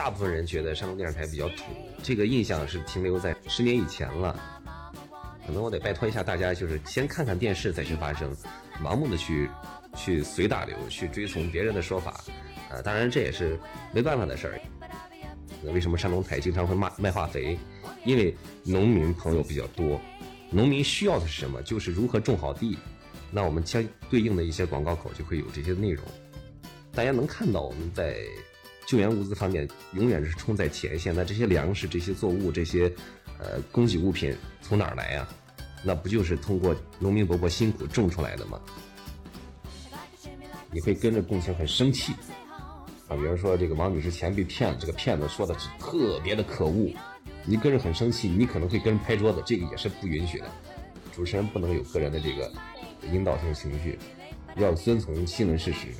大部分人觉得山东电视台比较土，这个印象是停留在十年以前了。可能我得拜托一下大家，就是先看看电视再去发声，盲目的去去随大流，去追从别人的说法，呃，当然这也是没办法的事儿。那为什么山东台经常会骂卖化肥？因为农民朋友比较多，农民需要的是什么？就是如何种好地。那我们相对应的一些广告口就会有这些内容。大家能看到我们在救援物资方面永远是冲在前线。那这些粮食、这些作物、这些呃供给物品从哪儿来呀？那不就是通过农民伯伯辛苦种出来的吗？你会跟着共情很生气啊！比如说这个王女士钱被骗了，这个骗子说的是特别的可恶，你跟着很生气，你可能会跟人拍桌子，这个也是不允许的。主持人不能有个人的这个引导性情绪，要遵从新闻事实。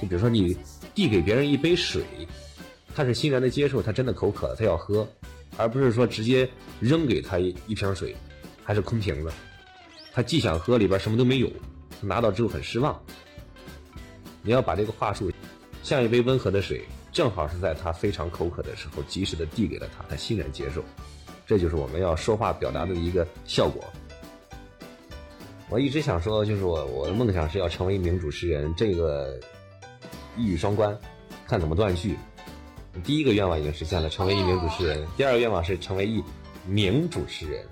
就比如说你递给别人一杯水，他是欣然的接受，他真的口渴了，他要喝。而不是说直接扔给他一一瓶水，还是空瓶子，他既想喝，里边什么都没有，拿到之后很失望。你要把这个话术，像一杯温和的水，正好是在他非常口渴的时候，及时的递给了他，他欣然接受。这就是我们要说话表达的一个效果。我一直想说，就是我我的梦想是要成为一名主持人，这个一语双关，看怎么断句。第一个愿望已经实现了，成为一名主持人。第二个愿望是成为一名主持人。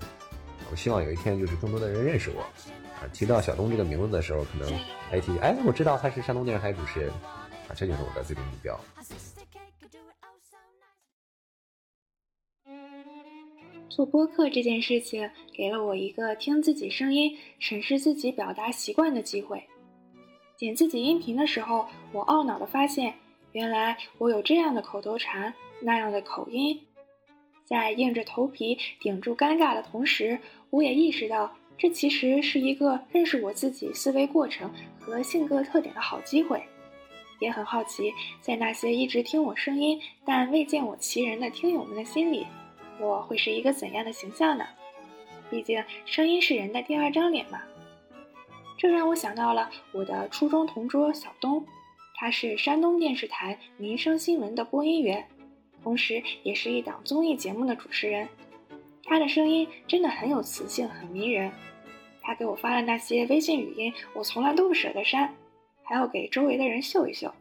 我希望有一天就是更多的人认识我。啊，提到小东这个名字的时候，可能还提，哎，我知道他是山东电视台主持人。啊，这就是我的最终目标。做播客这件事情，给了我一个听自己声音、审视自己表达习惯的机会。剪自己音频的时候，我懊恼地发现。原来我有这样的口头禅，那样的口音，在硬着头皮顶住尴尬的同时，我也意识到这其实是一个认识我自己思维过程和性格特点的好机会。也很好奇，在那些一直听我声音但未见我其人的听友们的心里，我会是一个怎样的形象呢？毕竟声音是人的第二张脸嘛。这让我想到了我的初中同桌小东。他是山东电视台民生新闻的播音员，同时也是一档综艺节目的主持人。他的声音真的很有磁性，很迷人。他给我发的那些微信语音，我从来都不舍得删，还要给周围的人秀一秀。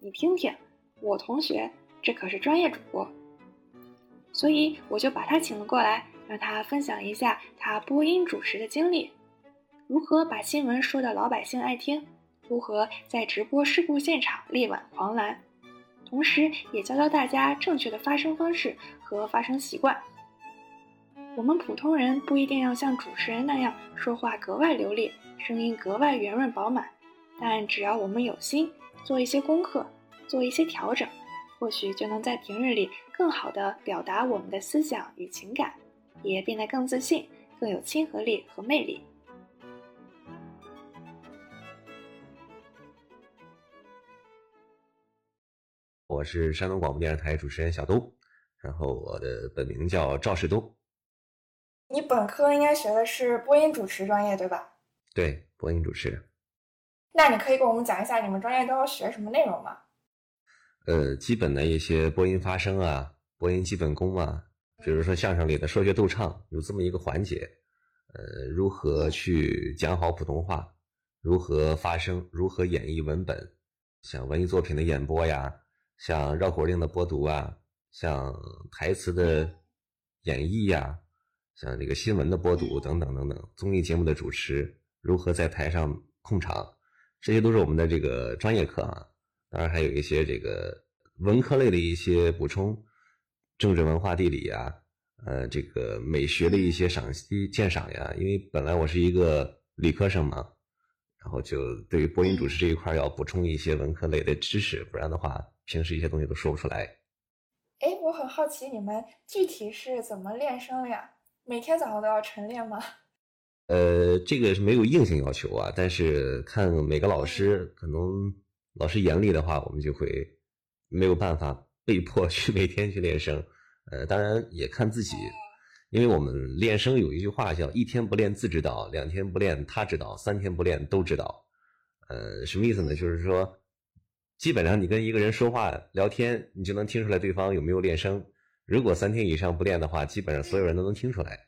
你听听，我同学这可是专业主播，所以我就把他请了过来，让他分享一下他播音主持的经历，如何把新闻说的老百姓爱听。如何在直播事故现场力挽狂澜，同时也教教大家正确的发声方式和发声习惯。我们普通人不一定要像主持人那样说话格外流利，声音格外圆润饱满，但只要我们有心，做一些功课，做一些调整，或许就能在平日里更好的表达我们的思想与情感，也变得更自信，更有亲和力和魅力。我是山东广播电视台主持人小东，然后我的本名叫赵世东。你本科应该学的是播音主持专业，对吧？对，播音主持。那你可以给我们讲一下你们专业都要学什么内容吗？呃，基本的一些播音发声啊，播音基本功啊，比如说相声里的说学逗唱，有这么一个环节。呃，如何去讲好普通话？如何发声？如何演绎文本？像文艺作品的演播呀。像绕口令的播读啊，像台词的演绎呀，像这个新闻的播读等等等等，综艺节目的主持如何在台上控场，这些都是我们的这个专业课啊。当然还有一些这个文科类的一些补充，政治文化地理呀，呃，这个美学的一些赏析鉴赏呀。因为本来我是一个理科生嘛，然后就对于播音主持这一块要补充一些文科类的知识，不然的话。平时一些东西都说不出来。哎，我很好奇，你们具体是怎么练声的呀？每天早上都要晨练吗？呃，这个是没有硬性要求啊，但是看每个老师，可能老师严厉的话，我们就会没有办法被迫去每天去练声。呃，当然也看自己，因为我们练声有一句话叫“一天不练自知道，两天不练他知道，三天不练都知道”。呃，什么意思呢？就是说。基本上你跟一个人说话聊天，你就能听出来对方有没有练声。如果三天以上不练的话，基本上所有人都能听出来。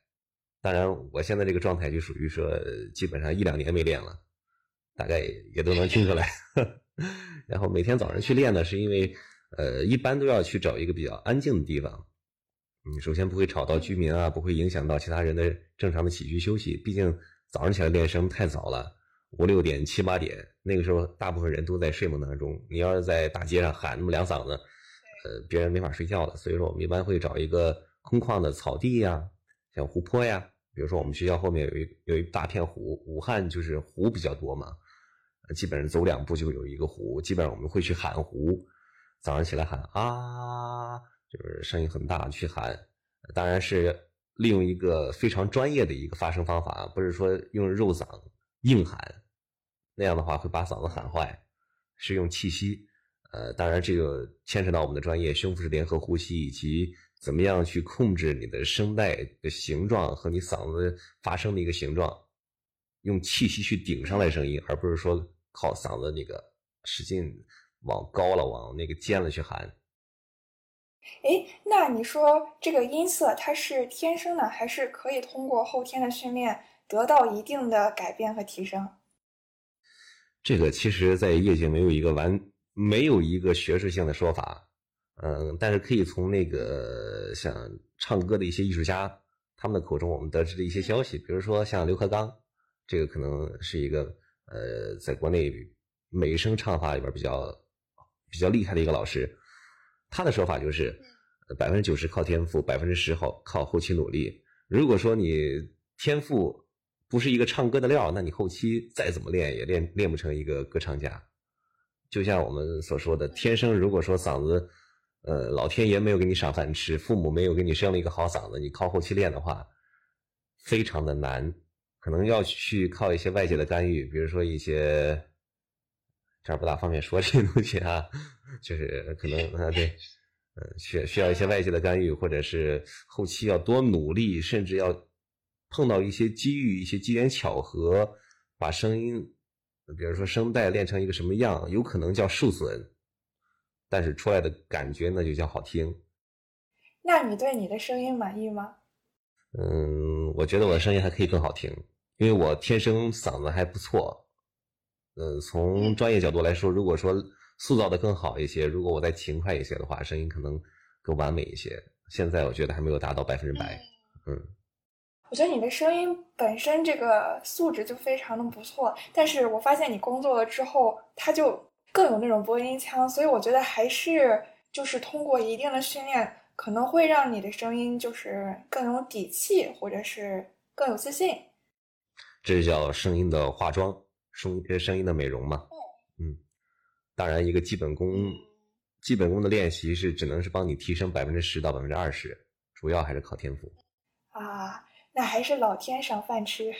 当然，我现在这个状态就属于说，基本上一两年没练了，大概也都能听出来。然后每天早上去练呢，是因为，呃，一般都要去找一个比较安静的地方。你首先不会吵到居民啊，不会影响到其他人的正常的起居休息。毕竟早上起来练声太早了，五六点、七八点，那个时候大部分人都在睡梦当中。你要是在大街上喊那么两嗓子，呃，别人没法睡觉的。所以说，我们一般会找一个空旷的草地呀，像湖泊呀。比如说，我们学校后面有一有一大片湖，武汉就是湖比较多嘛。基本上走两步就有一个湖，基本上我们会去喊湖，早上起来喊啊，就是声音很大去喊，当然是利用一个非常专业的一个发声方法，不是说用肉嗓硬喊，那样的话会把嗓子喊坏，是用气息，呃，当然这个牵扯到我们的专业，胸腹式联合呼吸以及怎么样去控制你的声带的形状和你嗓子发声的一个形状，用气息去顶上来声音，而不是说。靠嗓子那个使劲往高了，往那个尖了去喊。哎，那你说这个音色它是天生的，还是可以通过后天的训练得到一定的改变和提升？这个其实，在业界没有一个完，没有一个学术性的说法。嗯，但是可以从那个像唱歌的一些艺术家他们的口中，我们得知的一些消息，比如说像刘克刚，这个可能是一个。呃，在国内美声唱法里边比较比较厉害的一个老师，他的说法就是百分之九十靠天赋，百分之十靠靠后期努力。如果说你天赋不是一个唱歌的料，那你后期再怎么练也练练不成一个歌唱家。就像我们所说的，天生如果说嗓子，呃，老天爷没有给你赏饭吃，父母没有给你生了一个好嗓子，你靠后期练的话，非常的难。可能要去靠一些外界的干预，比如说一些这儿不大方便说这些东西啊，就是可能啊对，嗯，需需要一些外界的干预，或者是后期要多努力，甚至要碰到一些机遇、一些机缘巧合，把声音，比如说声带练成一个什么样，有可能叫受损，但是出来的感觉那就叫好听。那你对你的声音满意吗？嗯，我觉得我的声音还可以更好听。因为我天生嗓子还不错，嗯，从专业角度来说，如果说塑造的更好一些，如果我再勤快一些的话，声音可能更完美一些。现在我觉得还没有达到百分之百，嗯。我觉得你的声音本身这个素质就非常的不错，但是我发现你工作了之后，它就更有那种播音腔，所以我觉得还是就是通过一定的训练，可能会让你的声音就是更有底气，或者是更有自信。这就叫声音的化妆，声声音的美容嘛。嗯，当然，一个基本功，基本功的练习是只能是帮你提升百分之十到百分之二十，主要还是靠天赋。啊，那还是老天赏饭吃。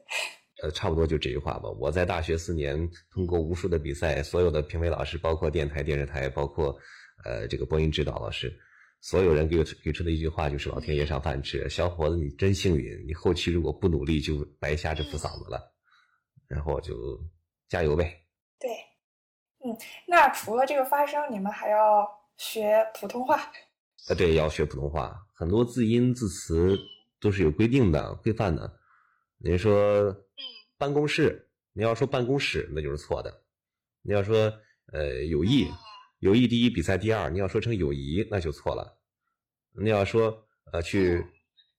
呃，差不多就这句话吧。我在大学四年，通过无数的比赛，所有的评委老师，包括电台、电视台，包括呃这个播音指导老师。所有人给给出的一句话就是“老天爷赏饭吃”，小伙子你真幸运，你后期如果不努力就白瞎这副嗓子了。然后就加油呗。对，嗯，那除了这个发声，你们还要学普通话？啊，对，要学普通话，很多字音字词都是有规定的、规范的。你说办公室，你要说办公室那就是错的。你要说呃友谊。友谊第一，比赛第二。你要说成友谊，那就错了。你要说呃去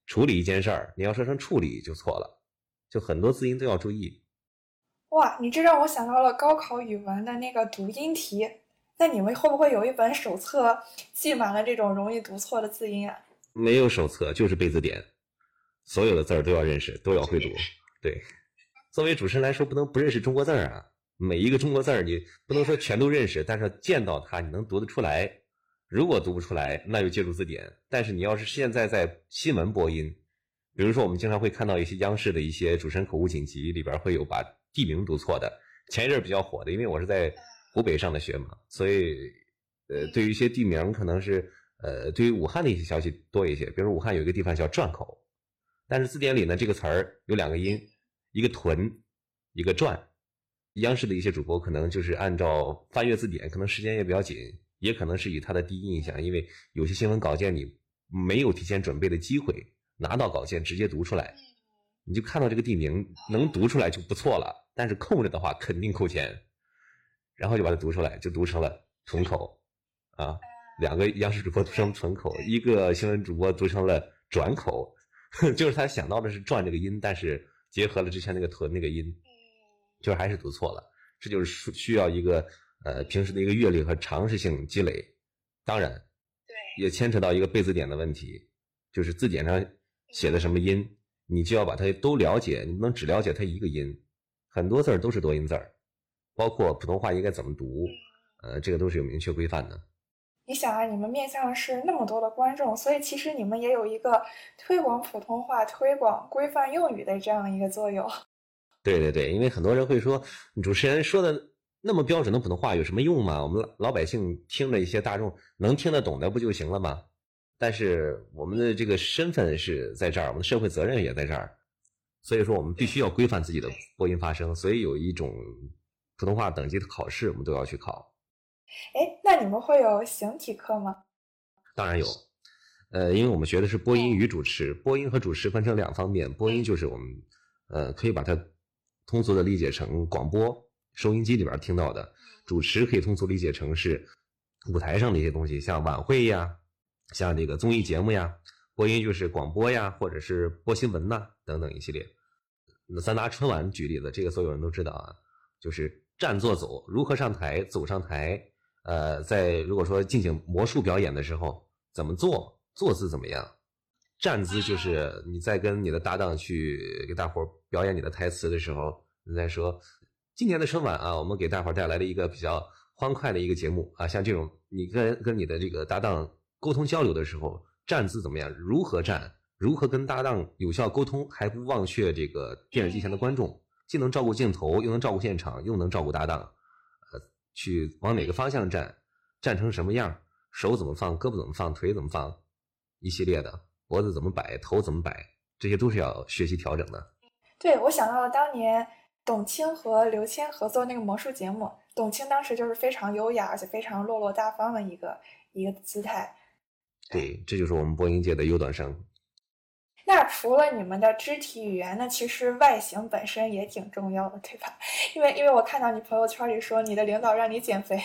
处理一件事儿，你要说成处理就错了。就很多字音都要注意。哇，你这让我想到了高考语文的那个读音题。那你们会不会有一本手册，记满了这种容易读错的字音啊？没有手册，就是背字典，所有的字儿都要认识，都要会读。对，作为主持人来说，不能不认识中国字儿啊。每一个中国字儿，你不能说全都认识，但是见到它你能读得出来。如果读不出来，那就借助字典。但是你要是现在在新闻播音，比如说我们经常会看到一些央视的一些主持人口误锦集里边会有把地名读错的。前一阵比较火的，因为我是在湖北上的学嘛，所以呃，对于一些地名可能是呃，对于武汉的一些消息多一些。比如武汉有一个地方叫转口，但是字典里呢这个词儿有两个音，一个屯，一个转。央视的一些主播可能就是按照翻阅字典，可能时间也比较紧，也可能是以他的第一印象，因为有些新闻稿件你没有提前准备的机会，拿到稿件直接读出来，你就看到这个地名能读出来就不错了，但是空着的话肯定扣钱，然后就把它读出来，就读成了屯口，啊，两个央视主播读成屯口，一个新闻主播读成了转口，就是他想到的是转这个音，但是结合了之前那个屯那个音。就是还是读错了，这就是需要一个呃平时的一个阅历和常识性积累，当然，对，也牵扯到一个背字典的问题，就是字典上写的什么音，你就要把它都了解，你不能只了解它一个音，很多字儿都是多音字儿，包括普通话应该怎么读，呃，这个都是有明确规范的。你想啊，你们面向的是那么多的观众，所以其实你们也有一个推广普通话、推广规范用语的这样一个作用。对对对，因为很多人会说，主持人说的那么标准的普通话有什么用吗？我们老百姓听着一些大众能听得懂的不就行了吗？但是我们的这个身份是在这儿，我们的社会责任也在这儿，所以说我们必须要规范自己的播音发声。所以有一种普通话等级的考试，我们都要去考。哎，那你们会有形体课吗？当然有，呃，因为我们学的是播音与主持，播音和主持分成两方面，播音就是我们呃可以把它。通俗的理解成广播收音机里边听到的，主持可以通俗理解成是舞台上的一些东西，像晚会呀，像这个综艺节目呀，播音就是广播呀，或者是播新闻呐等等一系列。那咱拿春晚举例子，这个所有人都知道啊，就是站坐走如何上台，走上台，呃，在如果说进行魔术表演的时候怎么做，坐姿怎么样。站姿就是你在跟你的搭档去给大伙表演你的台词的时候，你在说今年的春晚啊，我们给大伙带来了一个比较欢快的一个节目啊。像这种你跟跟你的这个搭档沟通交流的时候，站姿怎么样？如何站？如何跟搭档有效沟通，还不忘却这个电视机前的观众，既能照顾镜头，又能照顾现场，又能照顾搭档。呃，去往哪个方向站？站成什么样？手怎么放？胳膊怎么放？腿怎么放？一系列的。脖子怎么摆，头怎么摆，这些都是要学习调整的。对，我想到了当年董卿和刘谦合作那个魔术节目，董卿当时就是非常优雅，而且非常落落大方的一个一个姿态。对，这就是我们播音界的优等生。那除了你们的肢体语言，那其实外形本身也挺重要的，对吧？因为因为我看到你朋友圈里说你的领导让你减肥。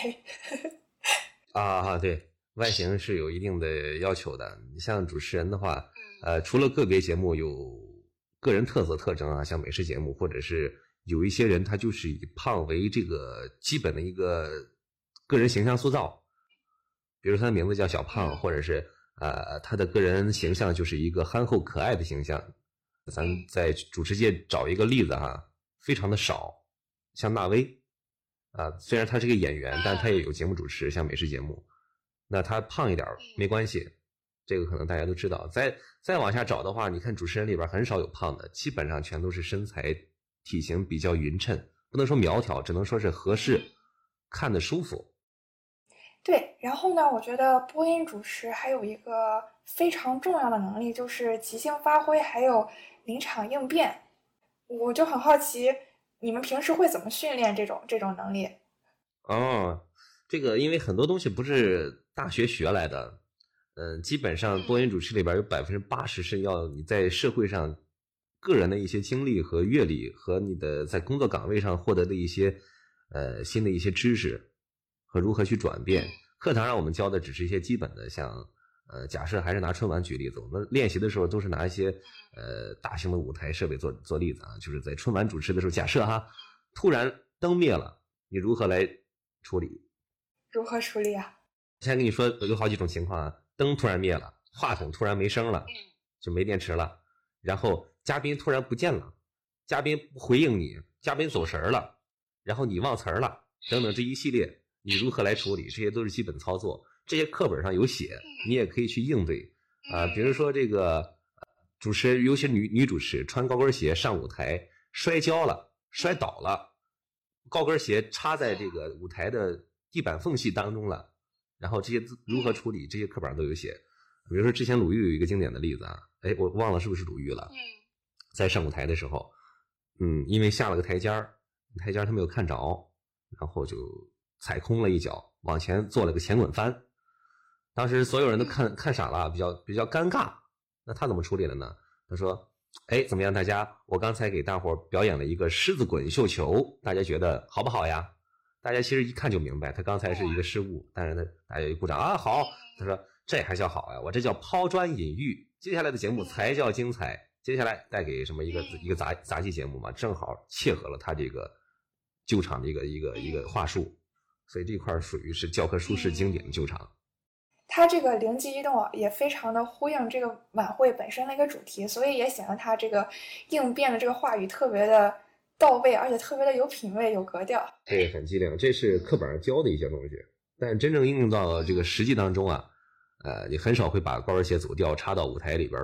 啊，对。外形是有一定的要求的。你像主持人的话，呃，除了个别节目有个人特色特征啊，像美食节目，或者是有一些人他就是以胖为这个基本的一个个人形象塑造，比如他的名字叫小胖，或者是呃他的个人形象就是一个憨厚可爱的形象。咱在主持界找一个例子哈，非常的少，像纳威啊，虽然他是个演员，但他也有节目主持，像美食节目。那他胖一点没关系，这个可能大家都知道。再再往下找的话，你看主持人里边很少有胖的，基本上全都是身材体型比较匀称，不能说苗条，只能说是合适，看的舒服。对，然后呢，我觉得播音主持还有一个非常重要的能力，就是即兴发挥，还有临场应变。我就很好奇，你们平时会怎么训练这种这种能力？哦。这个因为很多东西不是大学学来的，嗯，基本上播音主持里边有百分之八十是要你在社会上个人的一些经历和阅历，和你的在工作岗位上获得的一些呃新的一些知识和如何去转变。课堂上我们教的只是一些基本的，像呃，假设还是拿春晚举例子，我们练习的时候都是拿一些呃大型的舞台设备做做例子啊，就是在春晚主持的时候，假设哈突然灯灭了，你如何来处理？如何处理啊？先跟你说有好几种情况啊，灯突然灭了，话筒突然没声了，就没电池了，然后嘉宾突然不见了，嘉宾不回应你，嘉宾走神了，然后你忘词儿了，等等这一系列，你如何来处理？这些都是基本操作，这些课本上有写，你也可以去应对啊。比如说这个主持人，尤其女女主持穿高跟鞋上舞台摔跤了，摔倒了，高跟鞋插在这个舞台的。地板缝隙当中了，然后这些如何处理？这些课本上都有写。比如说之前鲁豫有一个经典的例子啊，哎，我忘了是不是鲁豫了。在上舞台的时候，嗯，因为下了个台阶儿，台阶他没有看着，然后就踩空了一脚，往前做了个前滚翻。当时所有人都看看傻了，比较比较尴尬。那他怎么处理的呢？他说：“哎，怎么样，大家？我刚才给大伙表演了一个狮子滚绣球，大家觉得好不好呀？”大家其实一看就明白，他刚才是一个失误，但是呢，大家一鼓掌啊，好。他说：“这还叫好呀？我这叫抛砖引玉，接下来的节目才叫精彩。接下来带给什么一个一个杂杂技节目嘛，正好切合了他这个救场的一个一个一个话术，所以这块属于是教科书式经典的救场。”他这个灵机一动也非常的呼应这个晚会本身的一个主题，所以也显得他这个应变的这个话语特别的到位，而且特别的有品位、有格调。这个很机灵，这是课本上教的一些东西，但真正应用到这个实际当中啊，呃，你很少会把高跟鞋走调插到舞台里边，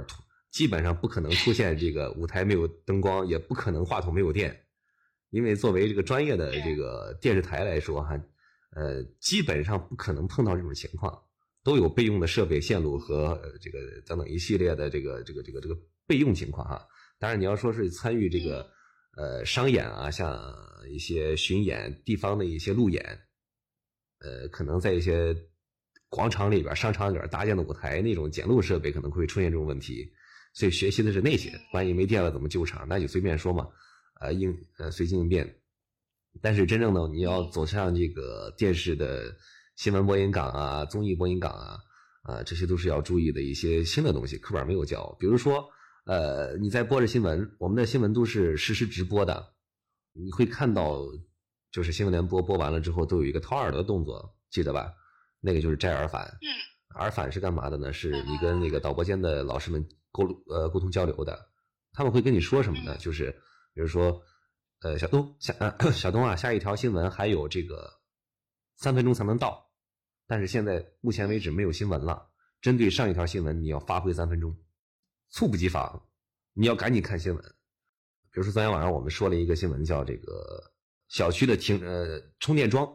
基本上不可能出现这个舞台没有灯光，也不可能话筒没有电，因为作为这个专业的这个电视台来说哈，呃，基本上不可能碰到这种情况。都有备用的设备线路和这个等等一系列的这个这个这个这个备用情况哈。当然，你要说是参与这个呃商演啊，像一些巡演、地方的一些路演，呃，可能在一些广场里边、商场里边搭建的舞台那种检录设备可能会出现这种问题，所以学习的是那些。万一没电了怎么救场？那就随便说嘛，呃应呃随机应变。但是真正的你要走向这个电视的。新闻播音岗啊，综艺播音岗啊，啊，这些都是要注意的一些新的东西，课本没有教。比如说，呃，你在播着新闻，我们的新闻都是实时直播的，你会看到，就是新闻联播播完了之后，都有一个掏耳朵的动作，记得吧？那个就是摘耳返。嗯。耳返是干嘛的呢？是你跟那个导播间的老师们沟呃沟通交流的，他们会跟你说什么呢？就是，比如说，呃，小东，下呃 小东啊，下一条新闻还有这个三分钟才能到。但是现在目前为止没有新闻了。针对上一条新闻，你要发挥三分钟，猝不及防，你要赶紧看新闻。比如说昨天晚上我们说了一个新闻，叫这个小区的停呃充电桩，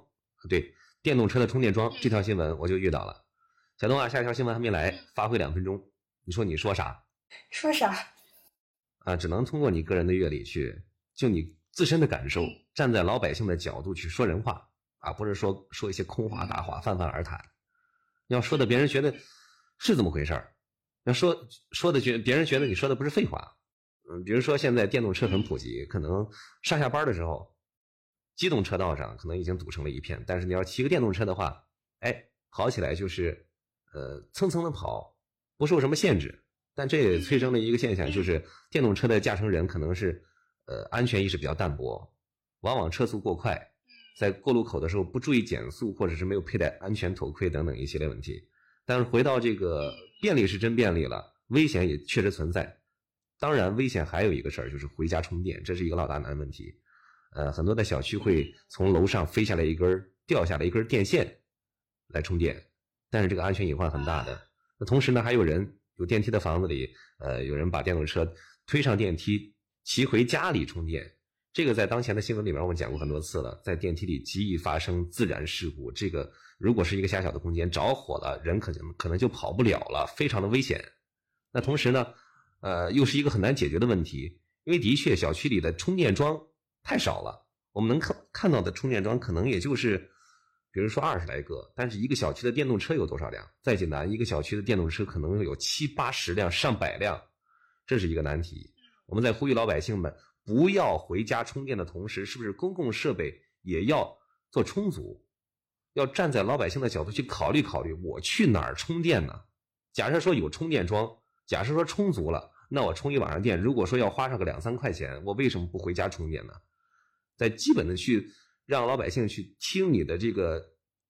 对，电动车的充电桩这条新闻我就遇到了。小东啊，下一条新闻还没来，发挥两分钟，你说你说啥？说啥？啊，只能通过你个人的阅历去，就你自身的感受，站在老百姓的角度去说人话。啊，不是说说一些空话大话，泛泛而谈，要说的别人觉得是这么回事儿，要说说的觉别人觉得你说的不是废话。嗯，比如说现在电动车很普及，可能上下班的时候，机动车道上可能已经堵成了一片，但是你要骑个电动车的话，哎，跑起来就是呃蹭蹭的跑，不受什么限制。但这也催生了一个现象，就是电动车的驾乘人可能是呃安全意识比较淡薄，往往车速过快。在过路口的时候不注意减速，或者是没有佩戴安全头盔等等一系列问题。但是回到这个便利是真便利了，危险也确实存在。当然，危险还有一个事儿就是回家充电，这是一个老大难问题。呃，很多的小区会从楼上飞下来一根掉下来一根电线来充电，但是这个安全隐患很大的。那同时呢，还有人有电梯的房子里，呃，有人把电动车推上电梯，骑回家里充电。这个在当前的新闻里面我们讲过很多次了，在电梯里极易发生自燃事故。这个如果是一个狭小的空间着火了，人可能可能就跑不了了，非常的危险。那同时呢，呃，又是一个很难解决的问题，因为的确小区里的充电桩太少了，我们能看看到的充电桩可能也就是，比如说二十来个，但是一个小区的电动车有多少辆？在济南，一个小区的电动车可能有七八十辆、上百辆，这是一个难题。我们在呼吁老百姓们。不要回家充电的同时，是不是公共设备也要做充足？要站在老百姓的角度去考虑考虑，我去哪儿充电呢？假设说有充电桩，假设说充足了，那我充一晚上电。如果说要花上个两三块钱，我为什么不回家充电呢？在基本的去让老百姓去听你的这个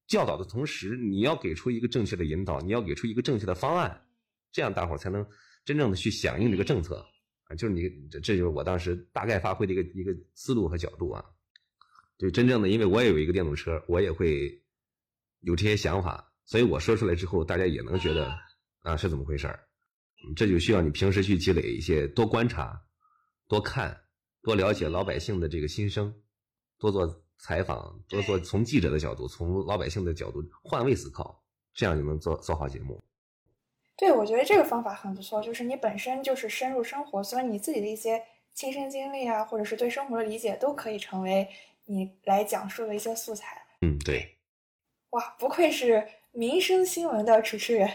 教导的同时，你要给出一个正确的引导，你要给出一个正确的方案，这样大伙儿才能真正的去响应这个政策。啊，就是你，这这就是我当时大概发挥的一个一个思路和角度啊。就真正的，因为我也有一个电动车，我也会有这些想法，所以我说出来之后，大家也能觉得啊是怎么回事儿。这就需要你平时去积累一些，多观察、多看、多了解老百姓的这个心声，多做采访，多做从记者的角度、从老百姓的角度换位思考，这样就能做做好节目。对，我觉得这个方法很不错，就是你本身就是深入生活，所以你自己的一些亲身经历啊，或者是对生活的理解，都可以成为你来讲述的一些素材。嗯，对。哇，不愧是民生新闻的主持人。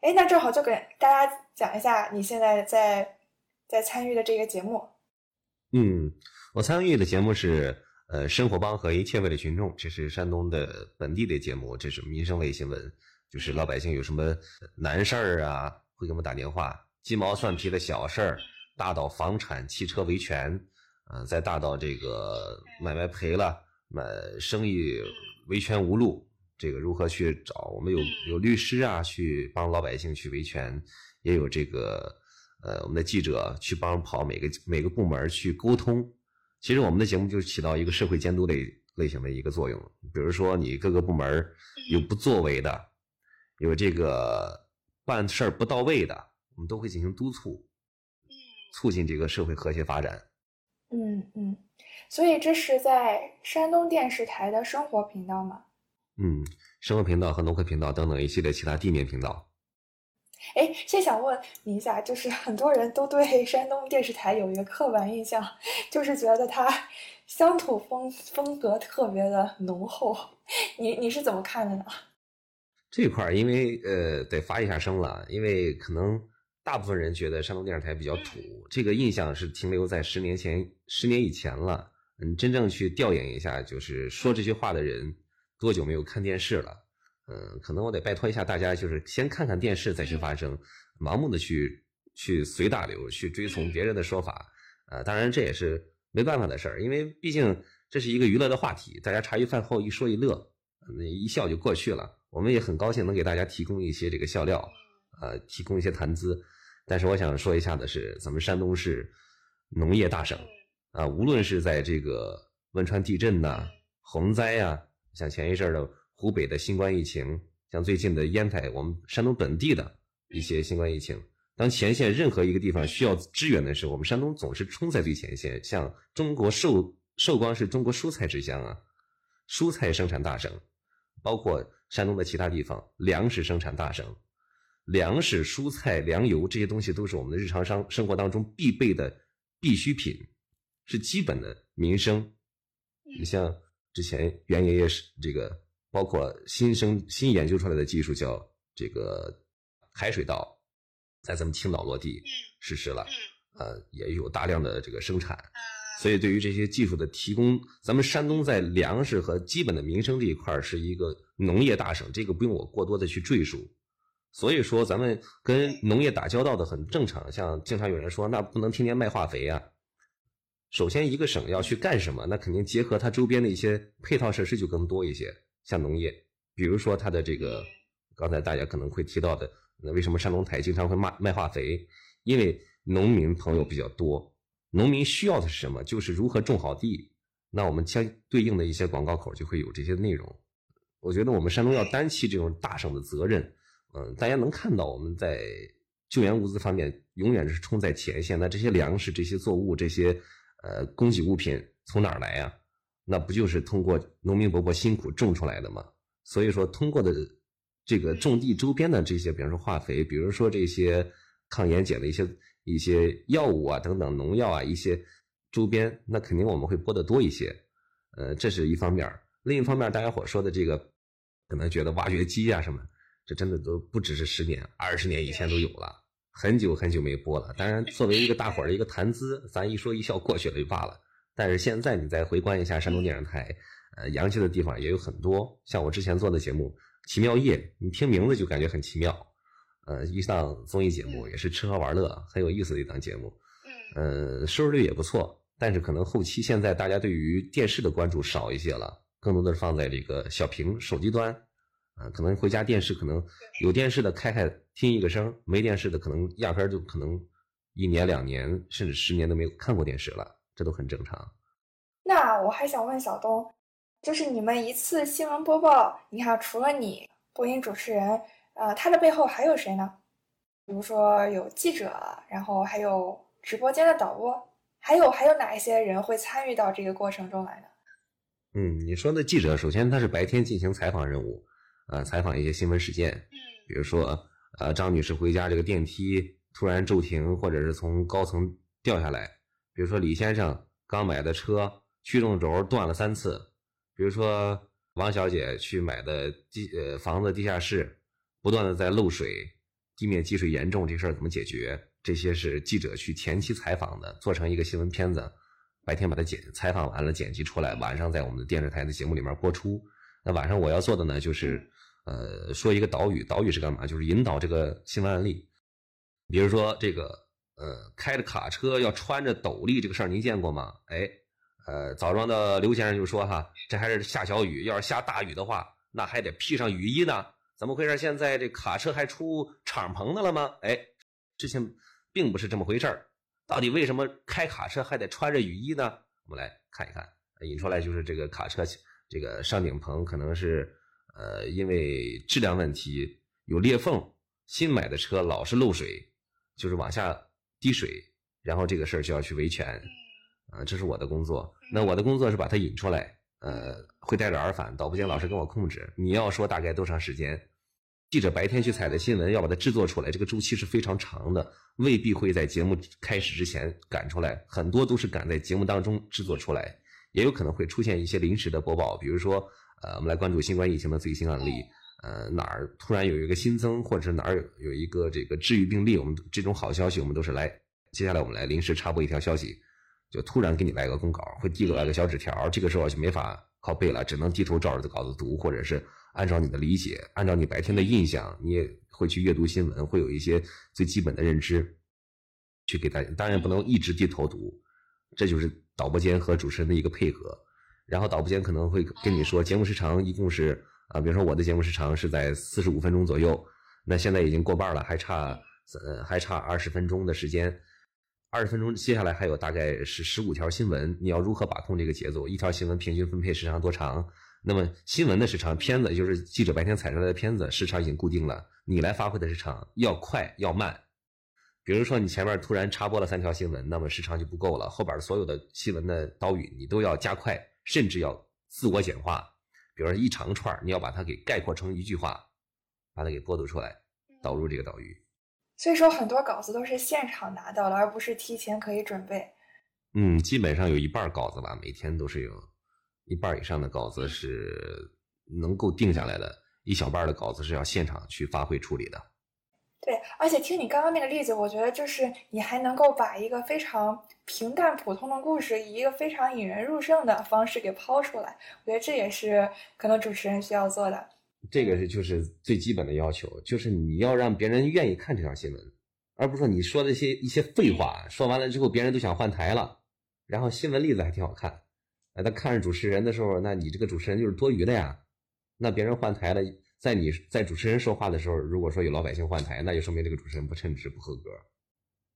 哎，那正好就给大家讲一下你现在在在参与的这个节目。嗯，我参与的节目是呃生活帮和一切为了群众，这是山东的本地的节目，这是民生类新闻，就是老百姓有什么难事儿啊，会给我们打电话，鸡毛蒜皮的小事儿，大到房产、汽车维权，呃，再大到这个买卖赔了，买生意维权无路。这个如何去找？我们有有律师啊，去帮老百姓去维权，也有这个呃，我们的记者去帮跑每个每个部门去沟通。其实我们的节目就起到一个社会监督类类型的一个作用。比如说你各个部门有不作为的，有这个办事儿不到位的，我们都会进行督促，促进这个社会和谐发展。嗯嗯，所以这是在山东电视台的生活频道吗？嗯，生活频道和农科频道等等一系列其他地面频道。哎，先想问你一下，就是很多人都对山东电视台有一个刻板印象，就是觉得它乡土风风格特别的浓厚。你你是怎么看的呢？这块儿因为呃得发一下声了，因为可能大部分人觉得山东电视台比较土，这个印象是停留在十年前、十年以前了。嗯，真正去调研一下，就是说这些话的人。多久没有看电视了？嗯，可能我得拜托一下大家，就是先看看电视再去发声，盲目的去去随大流，去追从别人的说法。呃，当然这也是没办法的事儿，因为毕竟这是一个娱乐的话题，大家茶余饭后一说一乐，那一笑就过去了。我们也很高兴能给大家提供一些这个笑料，呃，提供一些谈资。但是我想说一下的是，咱们山东是农业大省啊，无论是在这个汶川地震呐、洪灾呀。像前一阵的湖北的新冠疫情，像最近的烟台，我们山东本地的一些新冠疫情，当前线任何一个地方需要支援的时候，我们山东总是冲在最前线。像中国寿寿光是中国蔬菜之乡啊，蔬菜生产大省，包括山东的其他地方，粮食生产大省，粮食、蔬菜、粮油这些东西都是我们的日常生生活当中必备的必需品，是基本的民生。你像。之前袁爷爷是这个，包括新生新研究出来的技术叫这个海水稻，在咱们青岛落地实施了，呃，也有大量的这个生产，所以对于这些技术的提供，咱们山东在粮食和基本的民生这一块是一个农业大省，这个不用我过多的去赘述。所以说，咱们跟农业打交道的很正常，像经常有人说，那不能天天卖化肥啊。首先，一个省要去干什么，那肯定结合它周边的一些配套设施就更多一些。像农业，比如说它的这个，刚才大家可能会提到的，那为什么山东台经常会卖卖化肥？因为农民朋友比较多，农民需要的是什么？就是如何种好地。那我们相对应的一些广告口就会有这些内容。我觉得我们山东要担起这种大省的责任。嗯，大家能看到我们在救援物资方面永远是冲在前线。那这些粮食、这些作物、这些。呃，供给物品从哪儿来呀？那不就是通过农民伯伯辛苦种出来的吗？所以说，通过的这个种地周边的这些，比如说化肥，比如说这些抗盐碱的一些一些药物啊，等等农药啊，一些周边，那肯定我们会播的多一些。呃，这是一方面。另一方面，大家伙说的这个，可能觉得挖掘机啊什么，这真的都不只是十年、二十年以前都有了。很久很久没播了，当然作为一个大伙儿的一个谈资，咱一说一笑过去了就罢了。但是现在你再回观一下山东电视台，呃，洋气的地方也有很多。像我之前做的节目《奇妙夜》，你听名字就感觉很奇妙。呃，一档综艺节目也是吃喝玩乐很有意思的一档节目。嗯，收视率也不错，但是可能后期现在大家对于电视的关注少一些了，更多的是放在这个小屏手机端。啊，可能回家电视可能有电视的开开听一个声，没电视的可能压根儿就可能一年两年甚至十年都没有看过电视了，这都很正常。那我还想问小东，就是你们一次新闻播报，你看除了你播音主持人，呃，他的背后还有谁呢？比如说有记者，然后还有直播间的导播，还有还有哪一些人会参与到这个过程中来呢？嗯，你说的记者，首先他是白天进行采访任务。呃，采访一些新闻事件，比如说呃，张女士回家这个电梯突然骤停，或者是从高层掉下来；比如说李先生刚买的车驱动轴断了三次；比如说王小姐去买的地呃房子地下室不断的在漏水，地面积水严重，这事儿怎么解决？这些是记者去前期采访的，做成一个新闻片子，白天把它剪采访完了剪辑出来，晚上在我们的电视台的节目里面播出。那晚上我要做的呢，就是呃说一个导语，导语是干嘛？就是引导这个新闻案例。比如说这个呃开着卡车要穿着斗笠这个事儿，您见过吗？哎，呃枣庄的刘先生就说哈，这还是下小雨，要是下大雨的话，那还得披上雨衣呢。怎么回事？现在这卡车还出敞篷的了吗？哎，之前。并不是这么回事儿，到底为什么开卡车还得穿着雨衣呢？我们来看一看，引出来就是这个卡车这个上顶棚可能是呃因为质量问题有裂缝，新买的车老是漏水，就是往下滴水，然后这个事儿就要去维权，啊，这是我的工作。那我的工作是把它引出来，呃，会带着耳返，导播间老师跟我控制。你要说大概多长时间？记者白天去采的新闻，要把它制作出来，这个周期是非常长的，未必会在节目开始之前赶出来，很多都是赶在节目当中制作出来，也有可能会出现一些临时的播报，比如说，呃，我们来关注新冠疫情的最新案例，呃，哪儿突然有一个新增，或者是哪儿有有一个这个治愈病例，我们这种好消息，我们都是来，接下来我们来临时插播一条消息，就突然给你来个公稿，会递过来个小纸条，这个时候就没法靠背了，只能低头照着稿子读，或者是。按照你的理解，按照你白天的印象，你也会去阅读新闻，会有一些最基本的认知，去给大家。当然不能一直低头读，这就是导播间和主持人的一个配合。然后导播间可能会跟你说，节目时长一共是啊，比如说我的节目时长是在四十五分钟左右，那现在已经过半了，还差呃还差二十分钟的时间，二十分钟接下来还有大概是十五条新闻，你要如何把控这个节奏？一条新闻平均分配时长多长？那么新闻的时长，片子就是记者白天采出来的片子，时长已经固定了。你来发挥的时长要快要慢。比如说你前面突然插播了三条新闻，那么时长就不够了。后边所有的新闻的导语你都要加快，甚至要自我简化。比如说一长串，你要把它给概括成一句话，把它给播读出来，导入这个导语。所以说很多稿子都是现场拿到的，而不是提前可以准备。嗯，基本上有一半稿子吧，每天都是有。一半以上的稿子是能够定下来的，一小半的稿子是要现场去发挥处理的。对，而且听你刚刚那个例子，我觉得就是你还能够把一个非常平淡普通的故事，以一个非常引人入胜的方式给抛出来。我觉得这也是可能主持人需要做的。这个是就是最基本的要求，就是你要让别人愿意看这条新闻，而不是说你说的一些一些废话，说完了之后别人都想换台了，然后新闻例子还挺好看。哎，他看着主持人的时候，那你这个主持人就是多余的呀。那别人换台了，在你在主持人说话的时候，如果说有老百姓换台，那就说明这个主持人不称职、不合格。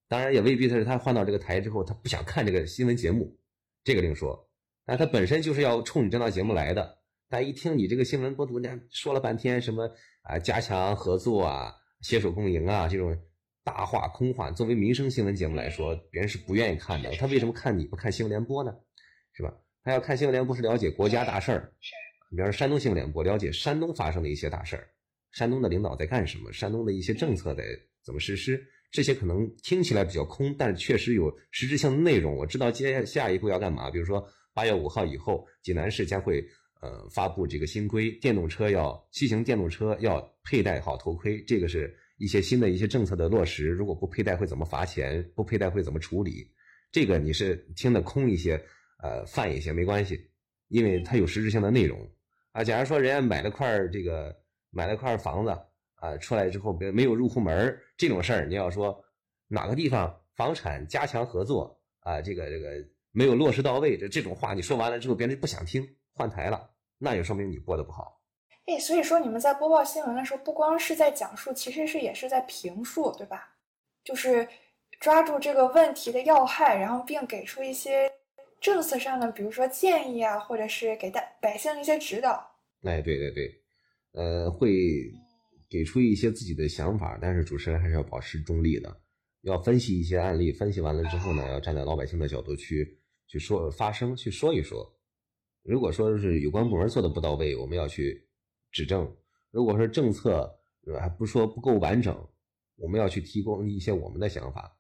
当然，也未必他是他换到这个台之后，他不想看这个新闻节目，这个另说。但他本身就是要冲你这档节目来的。但一听你这个新闻播读，家说了半天什么啊，加强合作啊，携手共赢啊，这种大话空话，作为民生新闻节目来说，别人是不愿意看的。他为什么看你不看新闻联播呢？是吧？他要看新闻联播是了解国家大事儿，比方说山东新闻联播了解山东发生的一些大事儿，山东的领导在干什么，山东的一些政策在怎么实施，这些可能听起来比较空，但是确实有实质性的内容。我知道接下一步要干嘛，比如说八月五号以后，济南市将会呃发布这个新规，电动车要骑行电动车要佩戴好头盔，这个是一些新的一些政策的落实。如果不佩戴会怎么罚钱？不佩戴会怎么处理？这个你是听得空一些。呃，泛一些没关系，因为它有实质性的内容啊。假如说人家买了块这个买了块房子啊，出来之后没没有入户门这种事儿，你要说哪个地方房产加强合作啊，这个这个没有落实到位，这这种话你说完了之后，别人不想听，换台了，那就说明你播的不好。哎，所以说你们在播报新闻的时候，不光是在讲述，其实是也是在评述，对吧？就是抓住这个问题的要害，然后并给出一些。政策上的，比如说建议啊，或者是给大百姓一些指导。哎，对对对，呃，会给出一些自己的想法，但是主持人还是要保持中立的，要分析一些案例，分析完了之后呢，要站在老百姓的角度去去说发声，去说一说。如果说是有关部门做的不到位，我们要去指正；如果说政策还不说不够完整，我们要去提供一些我们的想法。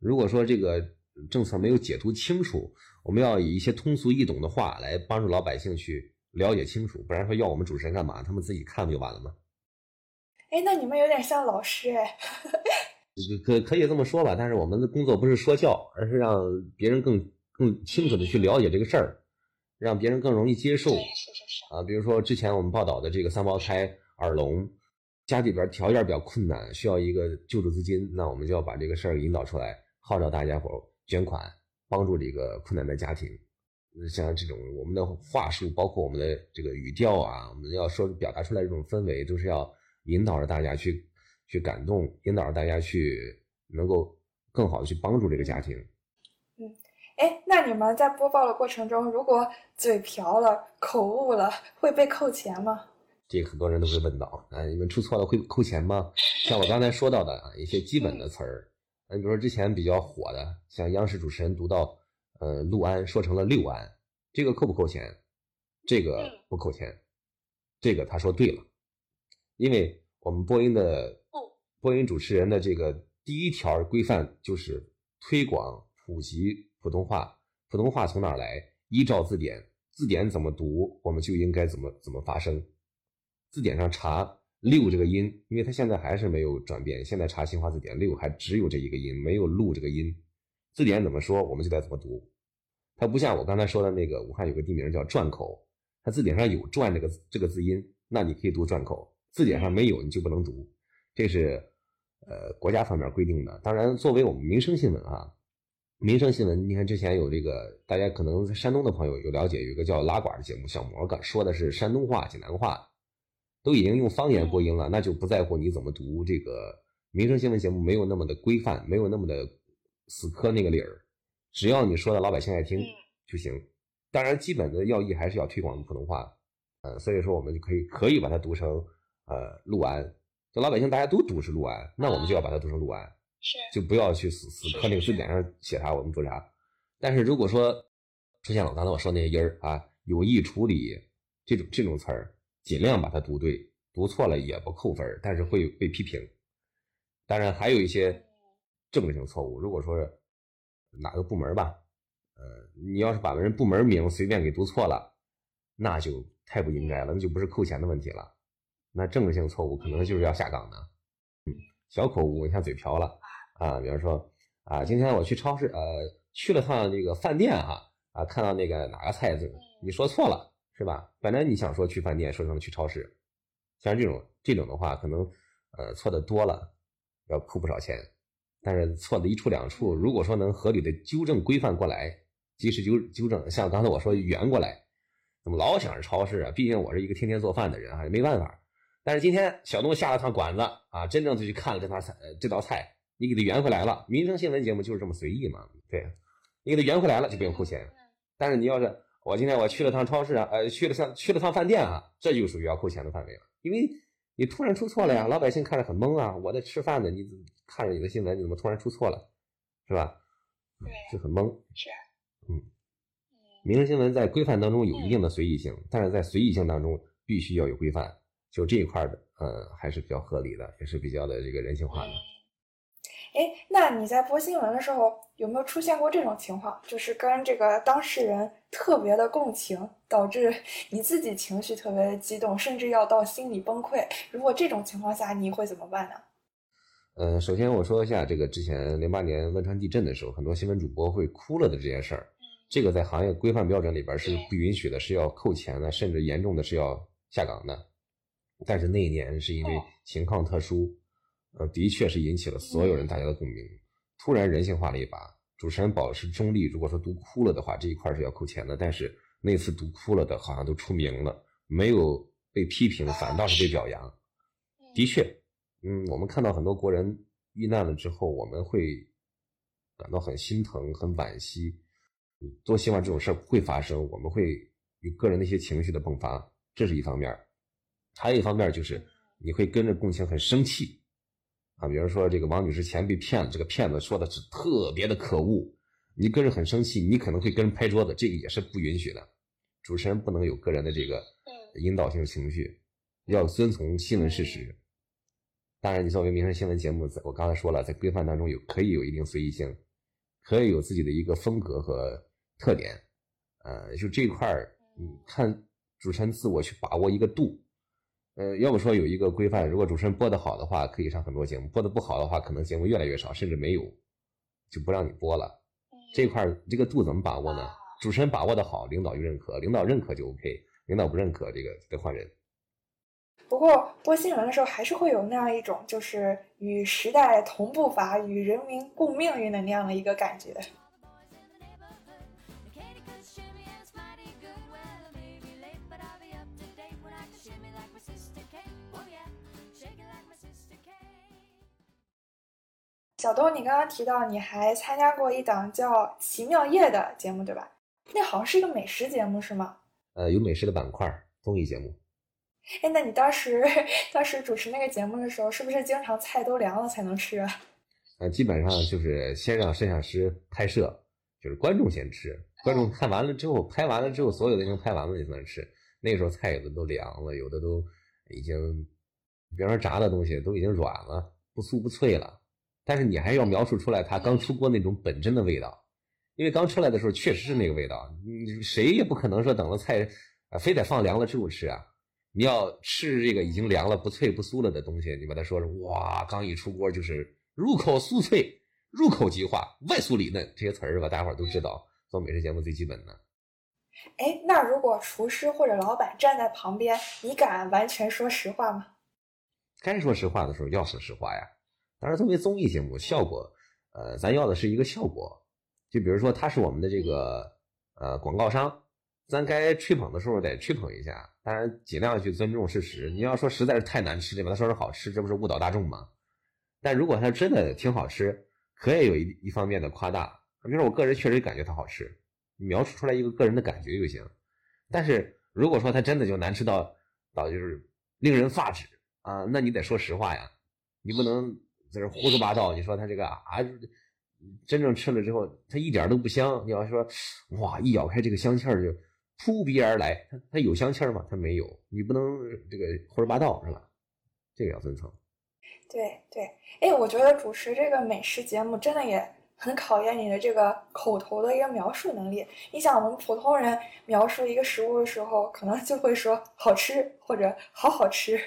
如果说这个政策没有解读清楚，我们要以一些通俗易懂的话来帮助老百姓去了解清楚，不然说要我们主持人干嘛？他们自己看不就完了吗？哎，那你们有点像老师哎。可可以这么说吧，但是我们的工作不是说教，而是让别人更更清楚的去了解这个事儿，让别人更容易接受。啊，比如说之前我们报道的这个三胞胎耳聋，家里边条件比较困难，需要一个救助资金，那我们就要把这个事儿引导出来，号召大家伙捐款，帮助这个困难的家庭。像这种我们的话术，包括我们的这个语调啊，我们要说表达出来这种氛围，都是要引导着大家去。去感动，引导着大家去能够更好的去帮助这个家庭。嗯，哎，那你们在播报的过程中，如果嘴瓢了、口误了，会被扣钱吗？这很多人都会问到啊，你们出错了会扣钱吗？像我刚才说到的啊，一些基本的词儿，你比如说之前比较火的，像央视主持人读到呃六安说成了六安，这个扣不扣钱？这个不扣钱，这个他说对了，因为我们播音的。播音主持人的这个第一条规范就是推广普及普通话。普通话从哪儿来？依照字典，字典怎么读，我们就应该怎么怎么发声。字典上查“六”这个音，因为它现在还是没有转变。现在查新华字典，“六”还只有这一个音，没有“录”这个音。字典怎么说，我们就得怎么读。它不像我刚才说的那个武汉有个地名叫转口，它字典上有“转”这个这个字音，那你可以读转口。字典上没有，你就不能读。这是，呃，国家方面规定的。当然，作为我们民生新闻啊，民生新闻，你看之前有这个，大家可能在山东的朋友有了解，有一个叫拉管的节目，小魔哥说的是山东话、济南话，都已经用方言播音了，那就不在乎你怎么读。这个民生新闻节目没有那么的规范，没有那么的死磕那个理儿，只要你说的老百姓爱听就行。当然，基本的要义还是要推广普通话，呃，所以说我们就可以可以把它读成呃陆安。就老百姓大家都读是陆安，那我们就要把它读成陆安，是就不要去死死磕那个字典上写啥我们读啥。但是如果说出现了刚才我说那些音儿啊，有意处理这种这种词儿，尽量把它读对，读错了也不扣分，但是会被批评。当然还有一些政治性错误，如果说哪个部门吧，呃，你要是把人部门名随便给读错了，那就太不应该了，那就不是扣钱的问题了。那政治性错误可能就是要下岗的，嗯，小口误，你像嘴瓢了啊，比方说啊，今天我去超市，呃，去了趟这个饭店哈，啊，看到那个哪个菜字，你说错了是吧？本来你想说去饭店，说什么去超市，像这种这种的话，可能呃错的多了，要扣不少钱，但是错的一处两处，如果说能合理的纠正规范过来，及时纠纠正，像刚才我说圆过来，怎么老想着超市啊？毕竟我是一个天天做饭的人啊，没办法。但是今天小东下了趟馆子啊，真正的去看了这道菜，这道菜你给他圆回来了。民生新闻节目就是这么随意嘛，对，你给他圆回来了就不用扣钱。但是你要是我今天我去了趟超市啊，呃，去了趟去了趟饭店啊，这就属于要扣钱的范围了，因为你突然出错了呀，老百姓看着很懵啊，我在吃饭呢，你看着你的新闻，你怎么突然出错了，是吧？对，就很懵。是，嗯，民生新闻在规范当中有一定的随意性，但是在随意性当中必须要有规范。就这一块的，呃，还是比较合理的，也是比较的这个人性化的。哎，那你在播新闻的时候，有没有出现过这种情况，就是跟这个当事人特别的共情，导致 你自己情绪特别的激动，甚至要到心理崩溃？如果这种情况下，你会怎么办呢？嗯，首先我说一下这个之前零八年汶川地震的时候，很多新闻主播会哭了的这件事儿，这个在行业规范标准里边是不允许的，是要扣钱的，甚至严重的是要下岗的。但是那一年是因为情况特殊，呃，的确是引起了所有人大家的共鸣。突然人性化了一把，主持人保持中立。如果说读哭了的话，这一块是要扣钱的。但是那次读哭了的，好像都出名了，没有被批评，反倒是被表扬。的确，嗯，我们看到很多国人遇难了之后，我们会感到很心疼、很惋惜，多希望这种事儿不会发生。我们会有个人的一些情绪的迸发，这是一方面。还有一方面就是你会跟着共情，很生气啊。比如说这个王女士钱被骗了，这个骗子说的是特别的可恶，你个人很生气，你可能会跟人拍桌子，这个也是不允许的。主持人不能有个人的这个引导性情绪，要遵从新闻事实。当然，你作为民生新闻节目，我刚才说了，在规范当中有可以有一定随意性，可以有自己的一个风格和特点。呃，就这一块儿，你看主持人自我去把握一个度。呃，要不说有一个规范，如果主持人播得好的话，可以上很多节目；播得不好的话，可能节目越来越少，甚至没有，就不让你播了。这块儿这个度怎么把握呢？主持人把握的好，领导就认可；领导认可就 OK，领导不认可，这个得换人。不过播新闻的时候，还是会有那样一种就是与时代同步伐、与人民共命运的那样的一个感觉。小东，你刚刚提到你还参加过一档叫《奇妙夜》的节目，对吧？那好像是一个美食节目，是吗？呃，有美食的板块，综艺节目。哎，那你当时当时主持那个节目的时候，是不是经常菜都凉了才能吃啊？呃，基本上就是先让摄像师拍摄，就是观众先吃，观众看完了之后，拍完了之后，所有的已经拍完了，你才能吃。那个时候菜有的都凉了，有的都已经，比方说炸的东西都已经软了，不酥不脆了。但是你还要描述出来它刚出锅那种本真的味道，因为刚出来的时候确实是那个味道。你谁也不可能说等了菜啊，非得放凉了之后吃啊。你要吃这个已经凉了、不脆不酥了的东西，你把它说是哇，刚一出锅就是入口酥脆、入口即化、外酥里嫩，这些词儿吧，大伙儿都知道。做美食节目最基本的。哎，那如果厨师或者老板站在旁边，你敢完全说实话吗？该说实话的时候要说实话呀。当然，作为综艺节目，效果，呃，咱要的是一个效果。就比如说，他是我们的这个呃广告商，咱该吹捧的时候得吹捧一下。当然，尽量去尊重事实。你要说实在是太难吃，对吧？他说是好吃，这不是误导大众吗？但如果它真的挺好吃，可以有一一方面的夸大。比如说，我个人确实感觉它好吃，描述出来一个个人的感觉就行。但是如果说它真的就难吃到到就是令人发指啊，那你得说实话呀，你不能。在这胡说八道，你说他这个啊，真正吃了之后，它一点都不香。你要说，哇，一咬开这个香气儿就扑鼻而来，它它有香气儿吗？它没有，你不能这个胡说八道是吧？这个要遵从。对对，哎，我觉得主持这个美食节目真的也很考验你的这个口头的一个描述能力。你想，我们普通人描述一个食物的时候，可能就会说好吃或者好好吃。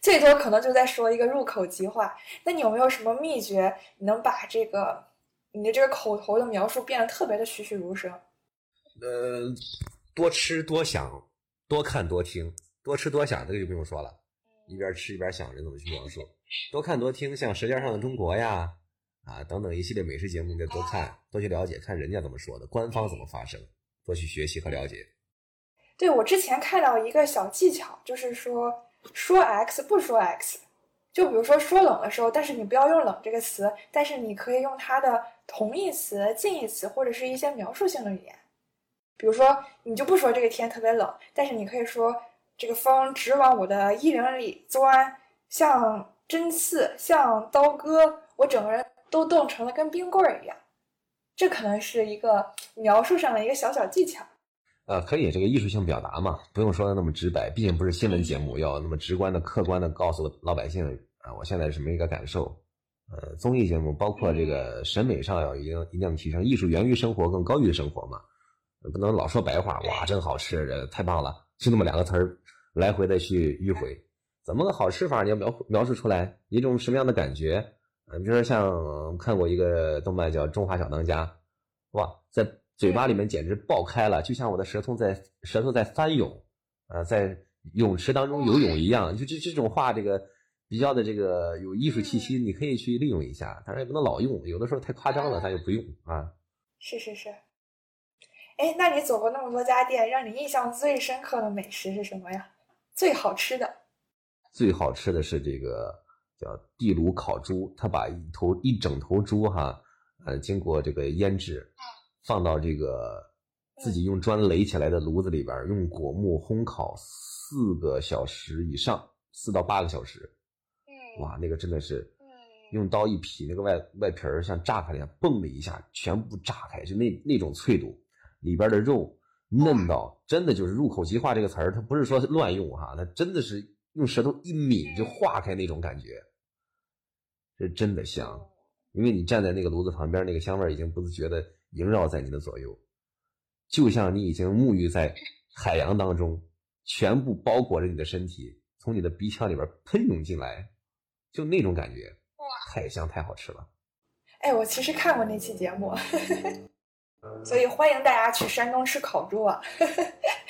最多可能就在说一个入口即化，那你有没有什么秘诀，能把这个你的这个口头的描述变得特别的栩栩如生？呃，多吃多想，多看多听，多吃多想这个就不用说了，一边吃一边想着怎么去描述。多看多听，像《舌尖上的中国》呀，啊等等一系列美食节目，你得多看，多去了解，看人家怎么说的，官方怎么发声，多去学习和了解。对我之前看到一个小技巧，就是说。说 x 不说 x，就比如说说冷的时候，但是你不要用冷这个词，但是你可以用它的同义词、近义词或者是一些描述性的语言。比如说，你就不说这个天特别冷，但是你可以说这个风直往我的衣领里钻，像针刺，像刀割，我整个人都冻成了跟冰棍儿一样。这可能是一个描述上的一个小小技巧。呃，可以，这个艺术性表达嘛，不用说的那么直白，毕竟不是新闻节目，要那么直观的、客观的告诉老百姓啊，我现在是什么一个感受。呃，综艺节目包括这个审美上要一定一定提升，艺术源于生活，更高于生活嘛，不能老说白话，哇，真好吃，这太棒了，就那么两个词儿，来回的去迂回，怎么个好吃法？你要描描述出来一种什么样的感觉？嗯，比如说像看过一个动漫叫《中华小当家》，哇，在。嘴巴里面简直爆开了，就像我的舌头在舌头在翻涌，啊，在泳池当中游泳一样。就这这种话，这个比较的这个有艺术气息，你可以去利用一下，当然也不能老用，有的时候太夸张了，咱就不用啊。是是是。哎，那你走过那么多家店，让你印象最深刻的美食是什么呀？最好吃的？最好吃的是这个叫地炉烤猪，他把一头一整头猪哈，呃，经过这个腌制。放到这个自己用砖垒起来的炉子里边，用果木烘烤四个小时以上，四到八个小时。哇，那个真的是，用刀一劈，那个外外皮儿像炸开了一样，嘣的一下全部炸开，就那那种脆度，里边的肉嫩到真的就是入口即化这个词儿，它不是说乱用哈，它真的是用舌头一抿就化开那种感觉，是真的香。因为你站在那个炉子旁边，那个香味已经不自觉的萦绕在你的左右，就像你已经沐浴在海洋当中，全部包裹着你的身体，从你的鼻腔里边喷涌进来，就那种感觉，哇，太香太好吃了。哎，我其实看过那期节目，所以欢迎大家去山东吃烤猪啊。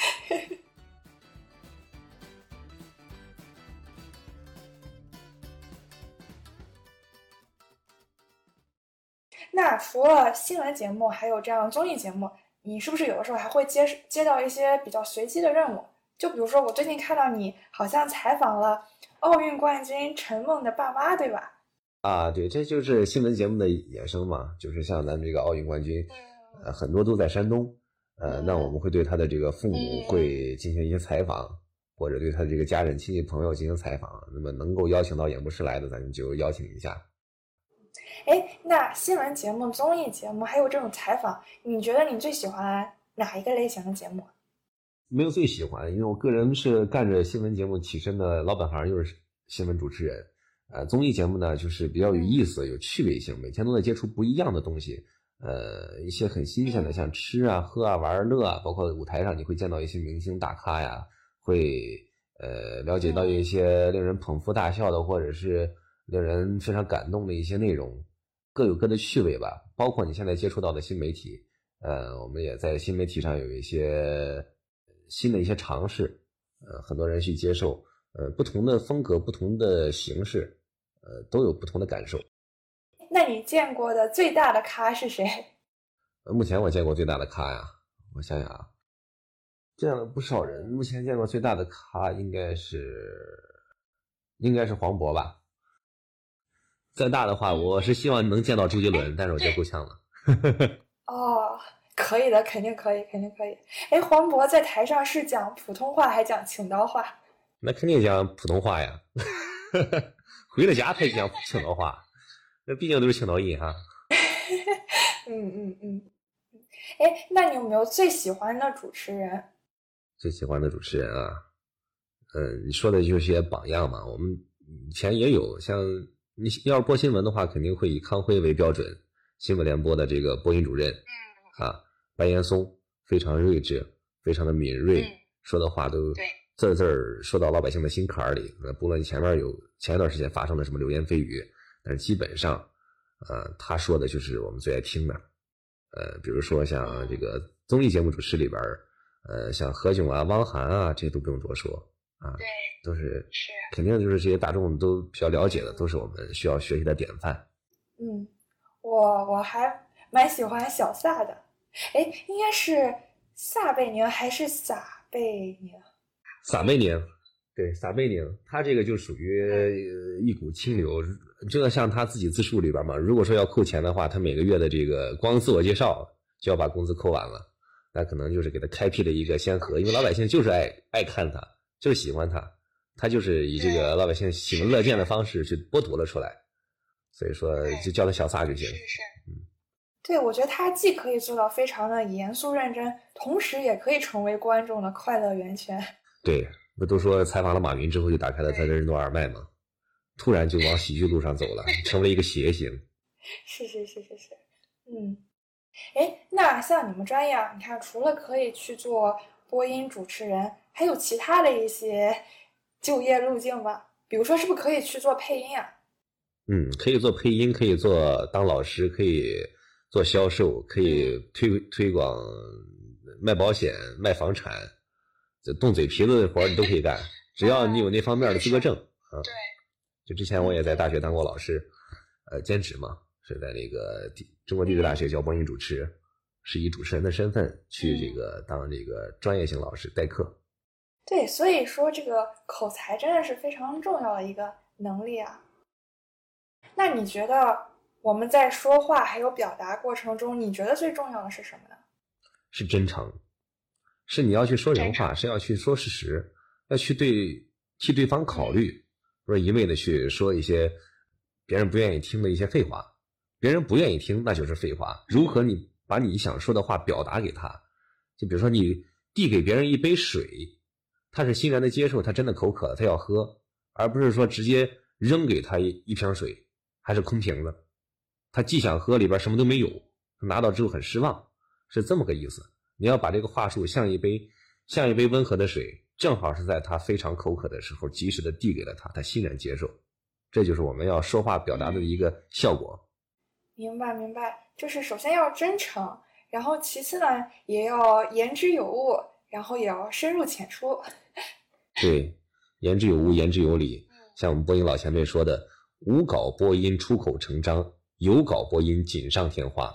那除了新闻节目，还有这样综艺节目，你是不是有的时候还会接接到一些比较随机的任务？就比如说，我最近看到你好像采访了奥运冠军陈梦的爸妈，对吧？啊，对，这就是新闻节目的衍生嘛，就是像咱们这个奥运冠军，呃，很多都在山东，呃，那我们会对他的这个父母会进行一些采访，或者对他的这个家人、亲戚、朋友进行采访。那么能够邀请到演播室来的，咱们就邀请一下。哎，那新闻节目、综艺节目还有这种采访，你觉得你最喜欢哪一个类型的节目？没有最喜欢，因为我个人是干着新闻节目起身的老本行，又是新闻主持人。呃，综艺节目呢，就是比较有意思、有趣味性，每天都在接触不一样的东西。呃，一些很新鲜的，像吃啊、喝啊、玩乐啊，包括舞台上你会见到一些明星大咖呀，会呃了解到一些令人捧腹大笑的，或者是令人非常感动的一些内容。各有各的趣味吧，包括你现在接触到的新媒体，呃，我们也在新媒体上有一些新的一些尝试，呃，很多人去接受，呃，不同的风格、不同的形式，呃，都有不同的感受。那你见过的最大的咖是谁？目前我见过最大的咖呀，我想想啊，见了不少人。目前见过最大的咖应该是，应该是黄渤吧。再大的话，我是希望能见到周杰伦，但是我觉得够呛了。哦，可以的，肯定可以，肯定可以。哎，黄渤在台上是讲普通话还讲青岛话？那肯定讲普通话呀。回了家才讲青岛话，那毕竟都是青岛人哈。嗯嗯嗯。哎，那你有没有最喜欢的主持人？最喜欢的主持人啊，嗯，你说的就是些榜样嘛。我们以前也有像。你要是播新闻的话，肯定会以康辉为标准，新闻联播的这个播音主任，啊，白岩松非常睿智，非常的敏锐，说的话都字字儿说到老百姓的心坎儿里。那不论前面有前一段时间发生的什么流言蜚语，但是基本上，呃，他说的就是我们最爱听的。呃，比如说像这个综艺节目主持里边呃，像何炅啊、汪涵啊，这些都不用多说啊。对。都是是，肯定就是这些大众都比较了解的，都是我们需要学习的典范。嗯，我我还蛮喜欢小撒的，哎，应该是撒贝宁还是撒贝宁？撒贝宁，对，撒贝宁，他这个就属于一股清流。这个像他自己自述里边嘛，如果说要扣钱的话，他每个月的这个光自我介绍就要把工资扣完了，那可能就是给他开辟了一个先河，因为老百姓就是爱爱看他，就是喜欢他。他就是以这个老百姓喜闻乐见的方式去剥夺了出来，所以说就叫他小撒就行。嗯，对，我觉得他既可以做到非常的严肃认真，同时也可以成为观众的快乐源泉。对，不都说采访了马云之后就打开了他的任督二脉吗？突然就往喜剧路上走了，成为一个谐星。是是是是是，嗯，哎，那像你们专业，啊，你看除了可以去做播音主持人，还有其他的一些。就业路径吧，比如说，是不是可以去做配音啊？嗯，可以做配音，可以做当老师，可以做销售，可以推推广卖保险、卖房产，这动嘴皮子的活你都可以干，只要你有那方面的资格证 啊。对。就之前我也在大学当过老师，呃，兼职嘛，是在那个中国地质大学教播音主持，是以主持人的身份去这个当这个专业性老师代课。对，所以说这个口才真的是非常重要的一个能力啊。那你觉得我们在说话还有表达过程中，你觉得最重要的是什么呢？是真诚，是你要去说人话，是要去说事实，要去对替对方考虑，不是一味的去说一些别人不愿意听的一些废话。别人不愿意听，那就是废话。如何你把你想说的话表达给他？就比如说你递给别人一杯水。他是欣然的接受，他真的口渴了，他要喝，而不是说直接扔给他一瓶水，还是空瓶子。他既想喝，里边什么都没有，拿到之后很失望，是这么个意思。你要把这个话术像一杯像一杯温和的水，正好是在他非常口渴的时候，及时的递给了他，他欣然接受。这就是我们要说话表达的一个效果。明白，明白，就是首先要真诚，然后其次呢，也要言之有物，然后也要深入浅出。对，言之有物，言之有理。像我们播音老前辈说的：“无稿播音出口成章，有稿播音锦上添花。”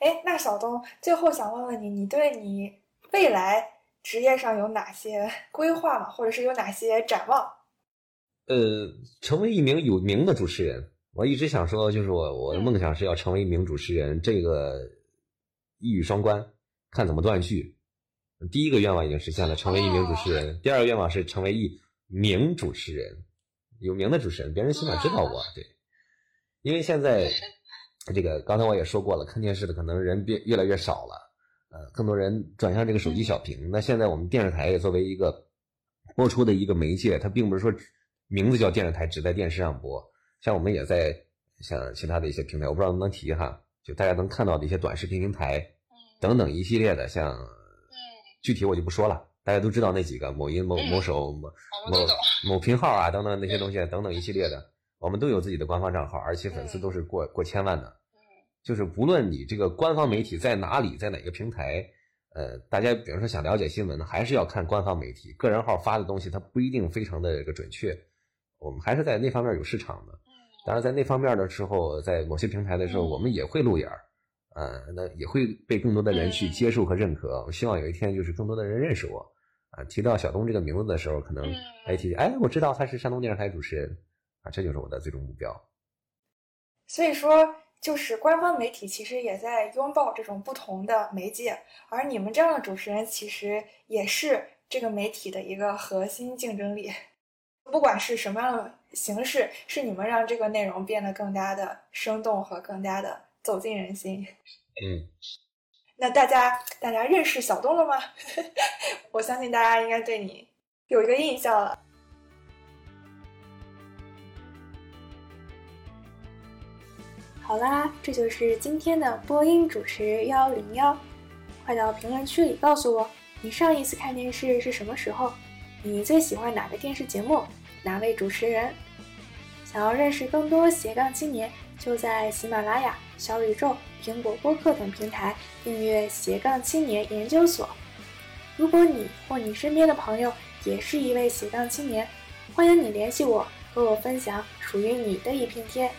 哎，那小东，最后想问问你，你对你未来职业上有哪些规划吗？或者是有哪些展望？呃，成为一名有名的主持人，我一直想说，就是我我的梦想是要成为一名主持人，这个一语双关，看怎么断句。第一个愿望已经实现了，成为一名主持人；第二个愿望是成为一名主持人，有名的主持人，别人起码知道我。对，因为现在。这个刚才我也说过了，看电视的可能人变越来越少了，呃，更多人转向这个手机小屏。那现在我们电视台也作为一个播出的一个媒介，它并不是说名字叫电视台只在电视上播，像我们也在像其他的一些平台，我不知道能不能提哈，就大家能看到的一些短视频平台等等一系列的，像具体我就不说了，大家都知道那几个某音、某某手、某某某频号啊等等那些东西等等一系列的。我们都有自己的官方账号，而且粉丝都是过过千万的。就是无论你这个官方媒体在哪里，在哪个平台，呃，大家比如说想了解新闻呢，还是要看官方媒体。个人号发的东西它不一定非常的这个准确。我们还是在那方面有市场的。当然，在那方面的时候，在某些平台的时候，我们也会露眼儿，呃，那也会被更多的人去接受和认可。我希望有一天就是更多的人认识我。啊，提到小东这个名字的时候，可能哎提哎，我知道他是山东电视台主持人。啊，这就是我的最终目标。所以说，就是官方媒体其实也在拥抱这种不同的媒介，而你们这样的主持人其实也是这个媒体的一个核心竞争力。不管是什么样的形式，是你们让这个内容变得更加的生动和更加的走进人心。嗯，那大家大家认识小东了吗？我相信大家应该对你有一个印象了。好啦，这就是今天的播音主持幺零幺。快到评论区里告诉我，你上一次看电视是什么时候？你最喜欢哪个电视节目？哪位主持人？想要认识更多斜杠青年，就在喜马拉雅、小宇宙、苹果播客等平台订阅斜杠青年研究所。如果你或你身边的朋友也是一位斜杠青年，欢迎你联系我，和我分享属于你的一片天。